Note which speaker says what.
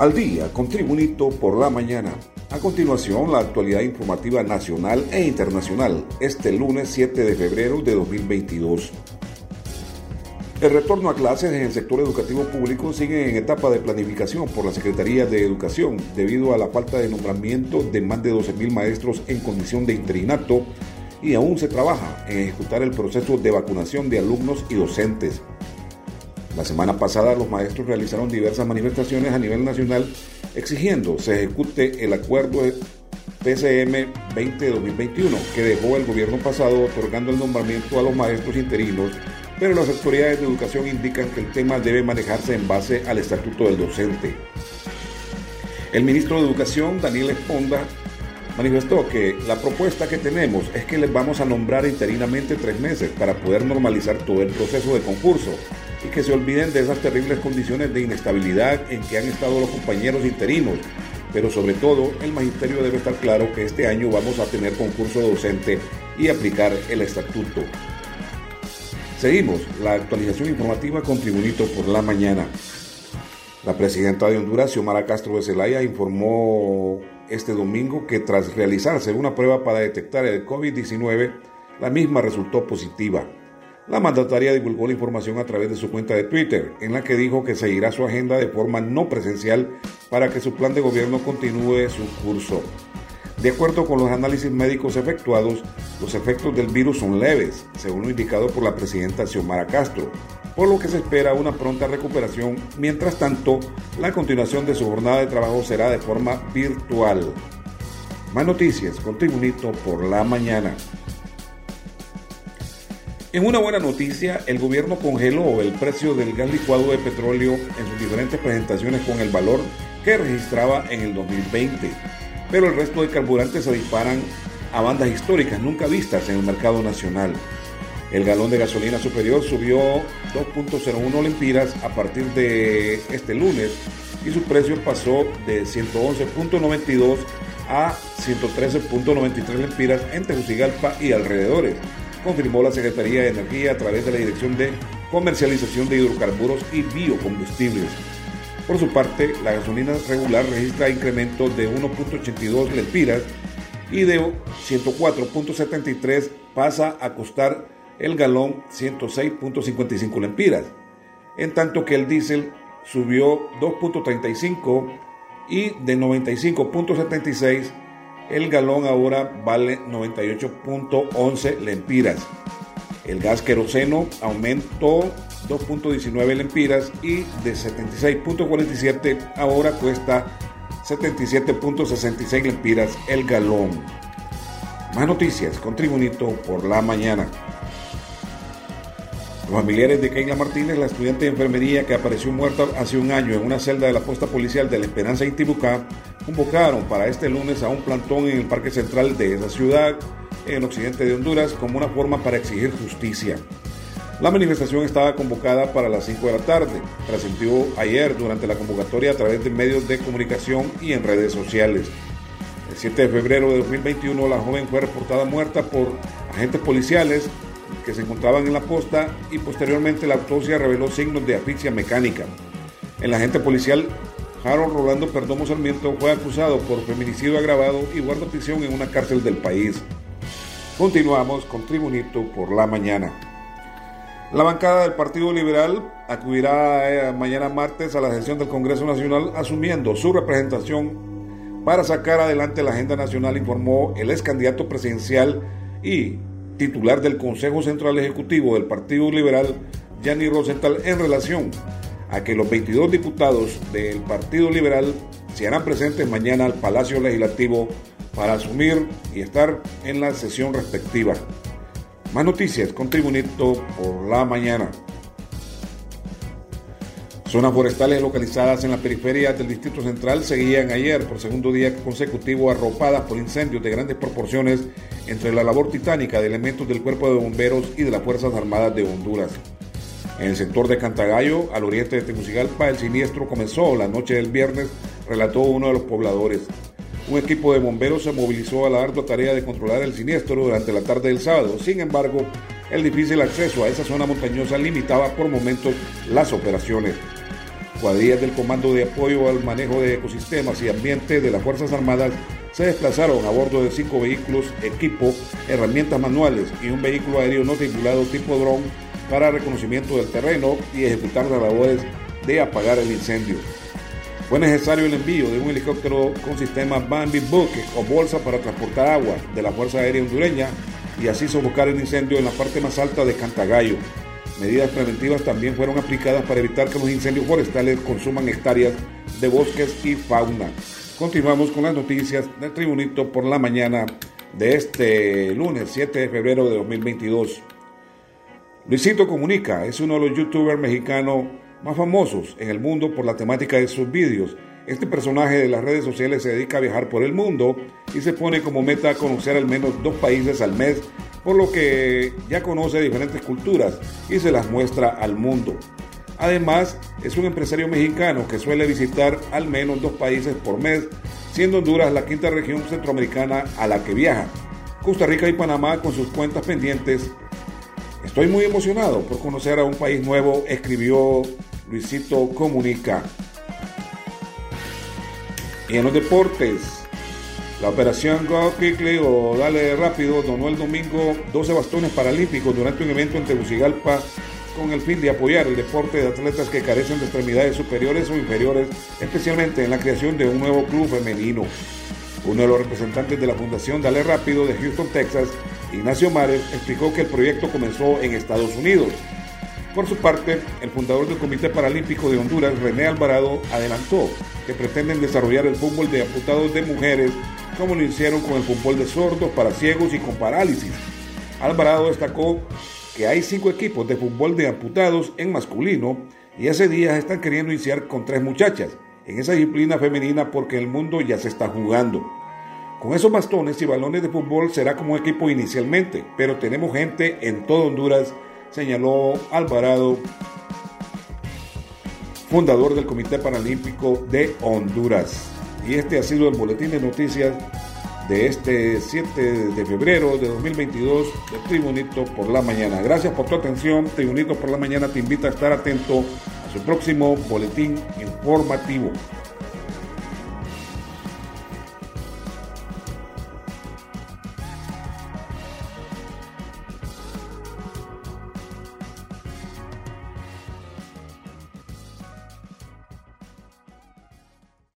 Speaker 1: Al día, con Tribunito por la mañana. A continuación, la actualidad informativa nacional e internacional, este lunes 7 de febrero de 2022. El retorno a clases en el sector educativo público sigue en etapa de planificación por la Secretaría de Educación debido a la falta de nombramiento de más de 12.000 maestros en condición de interinato y aún se trabaja en ejecutar el proceso de vacunación de alumnos y docentes. La semana pasada los maestros realizaron diversas manifestaciones a nivel nacional exigiendo se ejecute el acuerdo PCM 20-2021 que dejó el gobierno pasado otorgando el nombramiento a los maestros interinos, pero las autoridades de educación indican que el tema debe manejarse en base al estatuto del docente. El ministro de Educación, Daniel Esponda, manifestó que la propuesta que tenemos es que les vamos a nombrar interinamente tres meses para poder normalizar todo el proceso de concurso y que se olviden de esas terribles condiciones de inestabilidad en que han estado los compañeros interinos. Pero sobre todo, el magisterio debe estar claro que este año vamos a tener concurso docente y aplicar el estatuto. Seguimos la actualización informativa con Tribunito por la mañana. La presidenta de Honduras, Xiomara Castro de Zelaya, informó este domingo que tras realizarse una prueba para detectar el COVID-19, la misma resultó positiva. La mandataria divulgó la información a través de su cuenta de Twitter, en la que dijo que seguirá su agenda de forma no presencial para que su plan de gobierno continúe su curso. De acuerdo con los análisis médicos efectuados, los efectos del virus son leves, según lo indicado por la presidenta Xiomara Castro, por lo que se espera una pronta recuperación. Mientras tanto, la continuación de su jornada de trabajo será de forma virtual. Más noticias con Tribunito por la mañana. En una buena noticia, el gobierno congeló el precio del gas licuado de petróleo en sus diferentes presentaciones con el valor que registraba en el 2020. Pero el resto de carburantes se disparan a bandas históricas nunca vistas en el mercado nacional. El galón de gasolina superior subió 2.01 lempiras a partir de este lunes y su precio pasó de 111.92 a 113.93 lempiras en Tegucigalpa y alrededores confirmó la Secretaría de Energía a través de la Dirección de Comercialización de Hidrocarburos y Biocombustibles. Por su parte, la gasolina regular registra incrementos de 1.82 lempiras y de 104.73 pasa a costar el galón 106.55 lempiras, en tanto que el diésel subió 2.35 y de 95.76 el galón ahora vale 98.11 lempiras. El gas queroseno aumentó 2.19 lempiras y de 76.47 ahora cuesta 77.66 lempiras el galón. Más noticias con Tribunito por la mañana. Los familiares de Keila Martínez, la estudiante de enfermería que apareció muerta hace un año en una celda de la posta policial de La Esperanza Intibucá, convocaron para este lunes a un plantón en el Parque Central de esa ciudad, en occidente de Honduras, como una forma para exigir justicia. La manifestación estaba convocada para las 5 de la tarde, trascendió ayer durante la convocatoria a través de medios de comunicación y en redes sociales. El 7 de febrero de 2021 la joven fue reportada muerta por agentes policiales que se encontraban en la posta y posteriormente la autopsia reveló signos de asfixia mecánica. El agente policial Harold Rolando Perdomo Sarmiento fue acusado por feminicidio agravado y guarda prisión en una cárcel del país. Continuamos con Tribunito por la mañana. La bancada del Partido Liberal acudirá eh, mañana martes a la sesión del Congreso Nacional asumiendo su representación para sacar adelante la agenda nacional, informó el ex candidato presidencial y titular del Consejo Central Ejecutivo del Partido Liberal, Gianni Rosenthal, en relación a que los 22 diputados del Partido Liberal se harán presentes mañana al Palacio Legislativo para asumir y estar en la sesión respectiva. Más noticias con Tribunito por la mañana. Zonas forestales localizadas en la periferia del Distrito Central seguían ayer por segundo día consecutivo arropadas por incendios de grandes proporciones entre la labor titánica de elementos del Cuerpo de Bomberos y de las Fuerzas Armadas de Honduras. En el sector de Cantagallo, al oriente de Tegucigalpa, el siniestro comenzó la noche del viernes, relató uno de los pobladores. Un equipo de bomberos se movilizó a la ardua tarea de controlar el siniestro durante la tarde del sábado. Sin embargo, el difícil acceso a esa zona montañosa limitaba por momentos las operaciones. Cuadrillas del Comando de Apoyo al Manejo de Ecosistemas y Ambiente de las Fuerzas Armadas se desplazaron a bordo de cinco vehículos, equipo, herramientas manuales y un vehículo aéreo no tripulado tipo dron para reconocimiento del terreno y ejecutar las labores de apagar el incendio. Fue necesario el envío de un helicóptero con sistema Bambi Bucket o bolsa para transportar agua de la Fuerza Aérea Hondureña y así sofocar el incendio en la parte más alta de Cantagallo. Medidas preventivas también fueron aplicadas para evitar que los incendios forestales consuman hectáreas de bosques y fauna. Continuamos con las noticias del Tribunito por la mañana de este lunes 7 de febrero de 2022. Luisito Comunica es uno de los youtubers mexicanos más famosos en el mundo por la temática de sus vídeos. Este personaje de las redes sociales se dedica a viajar por el mundo y se pone como meta conocer al menos dos países al mes, por lo que ya conoce diferentes culturas y se las muestra al mundo. Además, es un empresario mexicano que suele visitar al menos dos países por mes, siendo Honduras la quinta región centroamericana a la que viaja. Costa Rica y Panamá con sus cuentas pendientes. Estoy muy emocionado por conocer a un país nuevo, escribió Luisito Comunica. Y en los deportes, la operación Go Quickly o Dale Rápido donó el domingo 12 bastones paralímpicos durante un evento en Tegucigalpa con el fin de apoyar el deporte de atletas que carecen de extremidades superiores o inferiores, especialmente en la creación de un nuevo club femenino. Uno de los representantes de la Fundación Dale Rápido de Houston, Texas, Ignacio Mares, explicó que el proyecto comenzó en Estados Unidos por su parte, el fundador del Comité Paralímpico de Honduras, René Alvarado, adelantó que pretenden desarrollar el fútbol de amputados de mujeres como lo hicieron con el fútbol de sordos para ciegos y con parálisis. Alvarado destacó que hay cinco equipos de fútbol de amputados en masculino y hace días están queriendo iniciar con tres muchachas en esa disciplina femenina porque el mundo ya se está jugando. Con esos bastones y balones de fútbol será como equipo inicialmente, pero tenemos gente en todo Honduras señaló Alvarado, fundador del Comité Paralímpico de Honduras. Y este ha sido el boletín de noticias de este 7 de febrero de 2022 de Tribunito por la Mañana. Gracias por tu atención. Tribunito por la Mañana te invita a estar atento a su próximo boletín informativo.